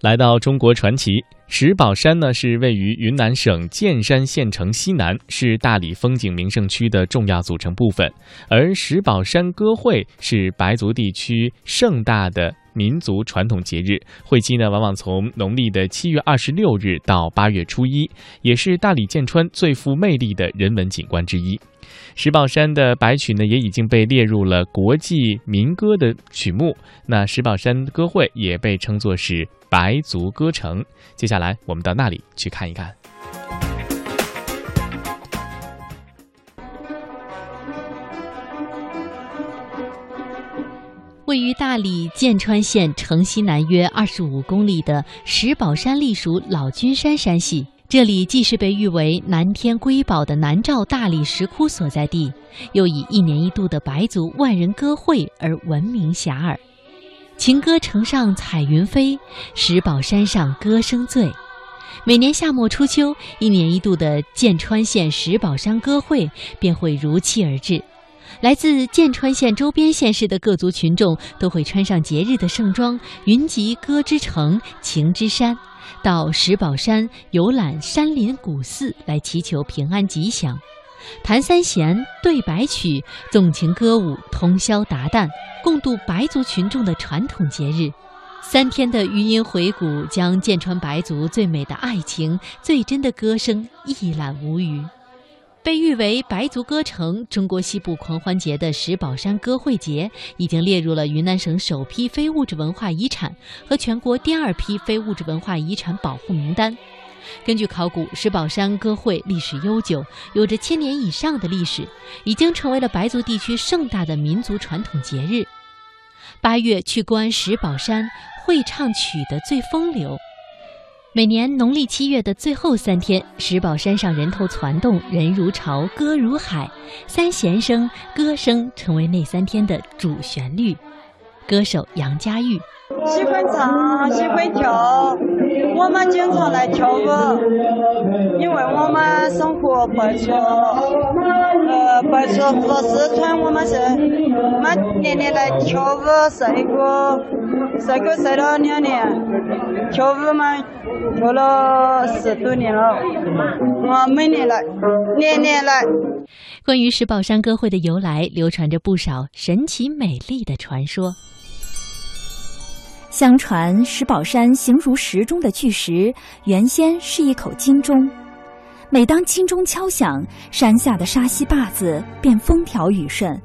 来到中国传奇石宝山呢，是位于云南省建山县城西南，是大理风景名胜区的重要组成部分。而石宝山歌会是白族地区盛大的民族传统节日，会期呢往往从农历的七月二十六日到八月初一，也是大理建川最富魅力的人文景观之一。石宝山的白曲呢，也已经被列入了国际民歌的曲目。那石宝山歌会也被称作是白族歌城。接下来，我们到那里去看一看。位于大理剑川县城西南约二十五公里的石宝山隶属老君山山系。这里既是被誉为南天瑰宝的南诏大理石窟所在地，又以一年一度的白族万人歌会而闻名遐迩。情歌城上彩云飞，石宝山上歌声醉。每年夏末初秋，一年一度的剑川县石宝山歌会便会如期而至。来自剑川县周边县市的各族群众都会穿上节日的盛装，云集歌之城、情之山。到石宝山游览山林古寺，来祈求平安吉祥，弹三弦，对白曲，纵情歌舞，通宵达旦，共度白族群众的传统节日。三天的余音回谷，将剑川白族最美的爱情、最真的歌声一览无余。被誉为白族歌城、中国西部狂欢节的石宝山歌会节，已经列入了云南省首批非物质文化遗产和全国第二批非物质文化遗产保护名单。根据考古，石宝山歌会历史悠久，有着千年以上的历史，已经成为了白族地区盛大的民族传统节日。八月去观石宝山，会唱曲的最风流。每年农历七月的最后三天，石宝山上人头攒动，人如潮，歌如海，三弦声、歌声成为那三天的主旋律。歌手杨佳玉喜欢唱，喜欢跳，我们经常来跳舞，因为我们生活白族，呃，白族和四川，我们是，我们年年来跳舞帅歌，赛歌赛了两年，跳舞嘛。跳了十多年了，我每年来，年年来。关于石宝山歌会的由来，流传着不少神奇美丽的传说。相传石宝山形如石钟的巨石，原先是一口金钟。每当金钟敲响，山下的沙溪坝子便风调雨顺。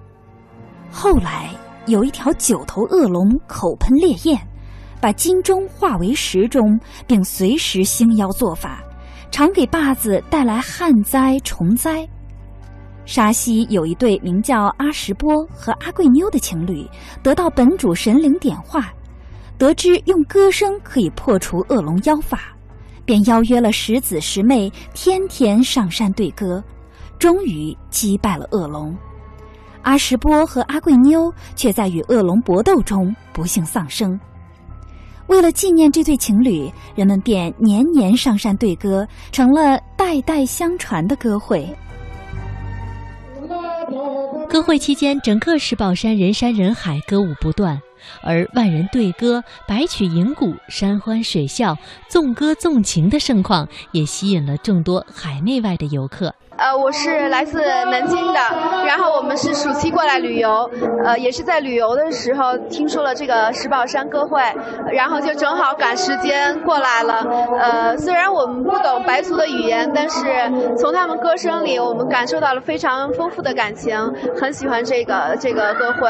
后来有一条九头恶龙，口喷烈焰。把金钟化为石钟，并随时兴妖作法，常给坝子带来旱灾虫灾。沙溪有一对名叫阿石波和阿贵妞的情侣，得到本主神灵点化，得知用歌声可以破除恶龙妖法，便邀约了十子十妹，天天上山对歌，终于击败了恶龙。阿石波和阿贵妞却在与恶龙搏斗中不幸丧生。为了纪念这对情侣，人们便年年上山对歌，成了代代相传的歌会。歌会期间，整个石宝山人山人海，歌舞不断，而万人对歌、白曲银鼓、山欢水笑、纵歌纵情的盛况，也吸引了众多海内外的游客。呃，我是来自南京的，然后我们是暑期过来旅游，呃，也是在旅游的时候听说了这个石宝山歌会，然后就正好赶时间过来了。呃，虽然我们不懂白族的语言，但是从他们歌声里，我们感受到了非常丰富的感情，很喜欢这个这个歌会。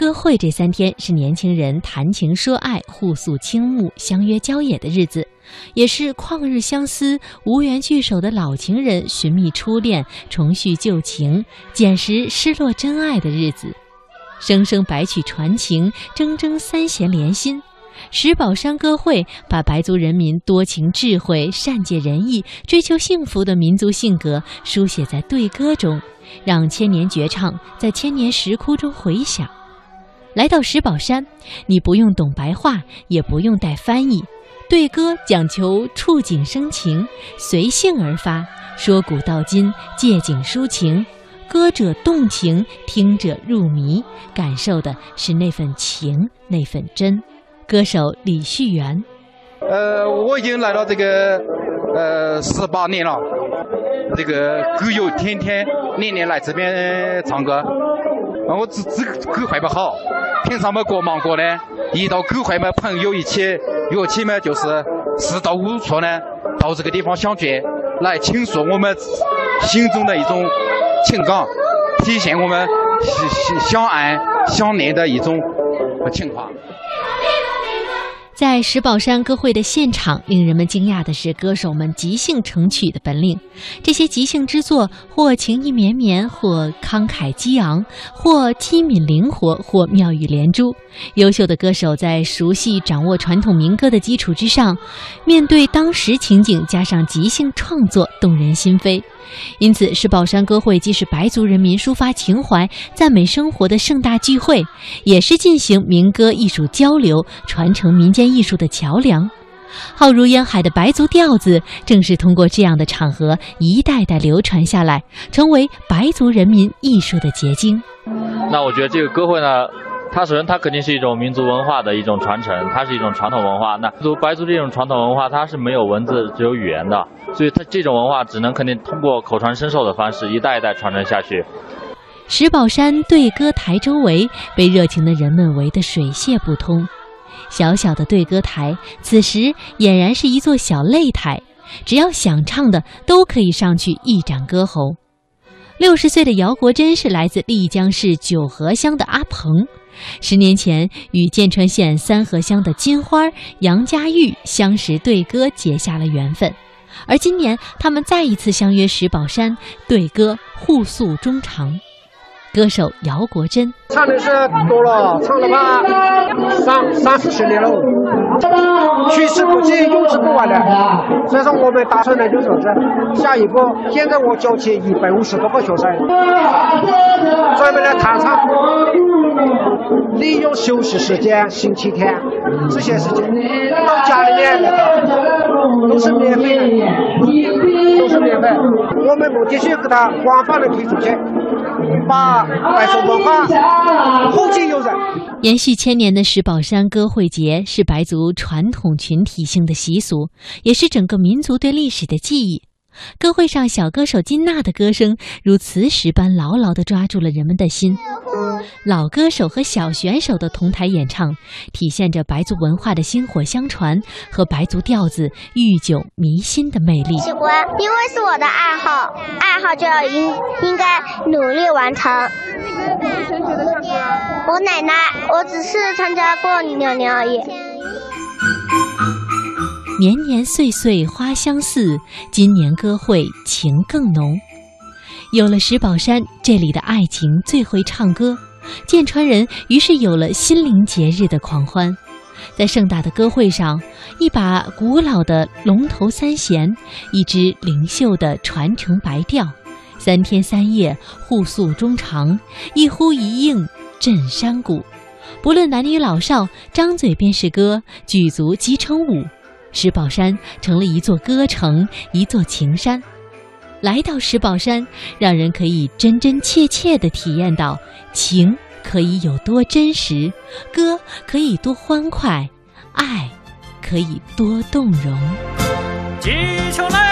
歌会这三天是年轻人谈情说爱、互诉倾慕、相约郊野的日子，也是旷日相思、无缘聚首的老情人寻觅初恋、重续旧情、捡拾失落真爱的日子。声声白曲传情，铮铮三弦连心。石宝山歌会把白族人民多情智慧、善解人意、追求幸福的民族性格书写在对歌中，让千年绝唱在千年石窟中回响。来到石宝山，你不用懂白话，也不用带翻译，对歌讲求触景生情，随性而发，说古道今，借景抒情，歌者动情，听者入迷，感受的是那份情，那份真。歌手李旭元。呃，我已经来到这个呃十八年了，这个歌友天天年年来这边唱歌。啊我只只狗会不好，平常嘛各忙各的，一到狗会嘛，朋友一起约起嘛，就是四到五处呢，到这个地方相聚，来倾诉我们心中的一种情感，体现我们相相爱相恋的一种情况。在石宝山歌会的现场，令人们惊讶的是歌手们即兴成曲的本领。这些即兴之作，或情意绵绵，或慷慨激昂，或机敏灵活，或妙语连珠。优秀的歌手在熟悉掌握传统民歌的基础之上，面对当时情景，加上即兴创作，动人心扉。因此，石宝山歌会既是白族人民抒发情怀、赞美生活的盛大聚会，也是进行民歌艺术交流、传承民间艺术的桥梁。浩如烟海的白族调子，正是通过这样的场合一代代流传下来，成为白族人民艺术的结晶。那我觉得这个歌会呢？它首先，它肯定是一种民族文化的一种传承，它是一种传统文化。那族白族这种传统文化，它是没有文字，只有语言的，所以它这种文化只能肯定通过口传身授的方式，一代一代传承下去。石宝山对歌台周围被热情的人们围得水泄不通，小小的对歌台此时俨然是一座小擂台，只要想唱的都可以上去一展歌喉。六十岁的姚国珍是来自丽江市九河乡的阿鹏。十年前，与剑川县三河乡的金花杨家玉相识对歌，结下了缘分。而今年，他们再一次相约石宝山对歌，互诉衷肠。歌手姚国珍唱的是多了，唱了吧三三四十年了，取之不尽，用之不完的。所以说，我们打算呢，就是是下一步，现在我教起一百五十多个学生，专门来弹唱。利用休息时间、星期天这些时间，到家里面都是免费的，都是免费。我们目的是给他广泛的推出去，把白族文化后继有人。延续千年的石宝山歌会节是白族传统群体性的习俗，也是整个民族对历史的记忆。歌会上，小歌手金娜的歌声如磁石般牢牢地抓住了人们的心。老歌手和小选手的同台演唱，体现着白族文化的薪火相传和白族调子愈久弥新的魅力。喜欢，因为是我的爱好，爱好就要应应该努力完成。我奶奶，我只是参加过两年而已。年年岁岁花相似，今年歌会情更浓。有了石宝山这里的爱情最会唱歌，剑川人于是有了心灵节日的狂欢。在盛大的歌会上，一把古老的龙头三弦，一支灵秀的传承白调，三天三夜互诉衷肠，一呼一应震山谷。不论男女老少，张嘴便是歌，举足即成舞。石宝山成了一座歌城，一座情山。来到石宝山，让人可以真真切切地体验到情可以有多真实，歌可以多欢快，爱可以多动容。击球来！